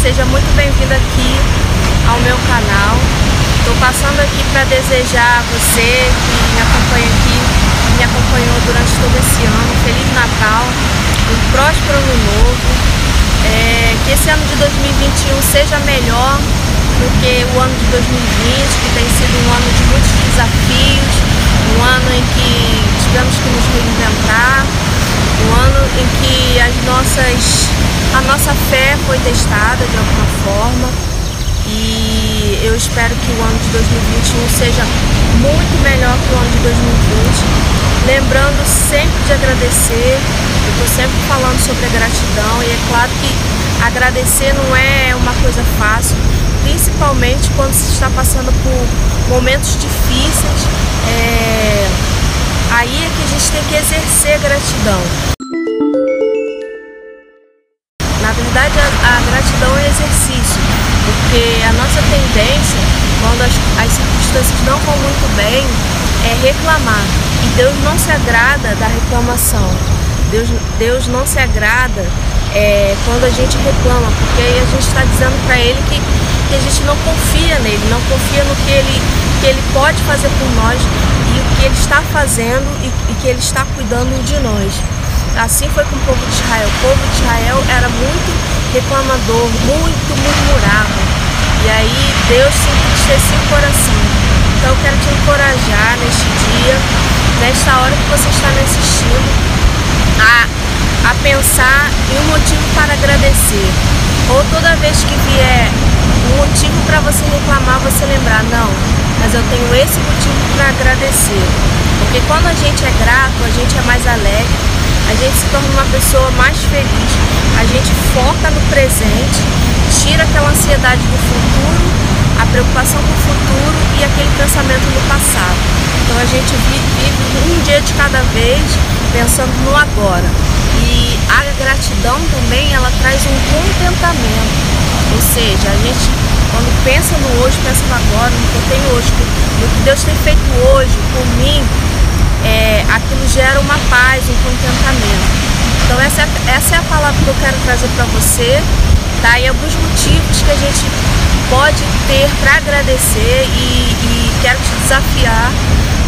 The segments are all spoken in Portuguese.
seja muito bem-vindo aqui ao meu canal. Estou passando aqui para desejar a você que me acompanha aqui, que me acompanhou durante todo esse ano, Feliz Natal, um próspero ano novo, é, que esse ano de 2021 seja melhor do que o ano de 2020, que tem sido um ano de muitos desafios, um ano em que tivemos que nos reinventar, um ano em que as nossas, foi testada de alguma forma e eu espero que o ano de 2021 seja muito melhor que o ano de 2020. Lembrando sempre de agradecer, eu estou sempre falando sobre a gratidão e é claro que agradecer não é uma coisa fácil, principalmente quando se está passando por momentos difíceis. É... Aí é que a gente tem que exercer gratidão. Na verdade, a, a gratidão é exercício, porque a nossa tendência, quando as, as circunstâncias não vão muito bem, é reclamar. E Deus não se agrada da reclamação. Deus, Deus não se agrada é, quando a gente reclama, porque aí a gente está dizendo para Ele que, que a gente não confia nele, não confia no que Ele, que ele pode fazer por nós e o que Ele está fazendo e, e que Ele está cuidando de nós. Assim foi com o povo de Israel. O povo de Israel era muito reclamador, muito murmurado. E aí Deus se entristecia o coração. Então eu quero te encorajar neste dia, nesta hora que você está me assistindo, a, a pensar em um motivo para agradecer. Ou toda vez que vier um motivo para você reclamar, você lembrar, não, mas eu tenho esse motivo para agradecer. Porque quando a gente é grato, a gente é mais alegre, a gente se torna uma pessoa mais feliz, a gente foca no presente, tira aquela ansiedade do futuro, a preocupação com o futuro e aquele pensamento no passado. Então a gente vive um dia de cada vez pensando no agora. E a gratidão também ela traz um contentamento. Ou seja, a gente quando pensa no hoje, pensa no agora, no que eu tenho hoje, no que Deus tem feito hoje por mim, é, aquilo gera uma paz, um contentamento. Então essa, é, essa é a palavra que eu quero trazer para você, tá? E alguns motivos que a gente pode ter para agradecer e, e, quero te desafiar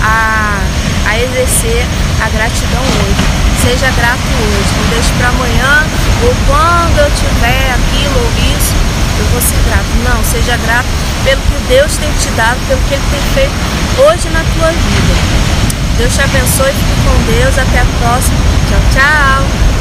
a, a exercer a gratidão hoje. Seja grato hoje, não deixe para amanhã ou quando eu tiver aquilo ou isso, eu vou ser grato. Não, seja grato pelo que Deus tem te dado, pelo que Ele tem feito hoje na tua vida. Deus te abençoe, fique com Deus. Até a próxima. Tchau, tchau.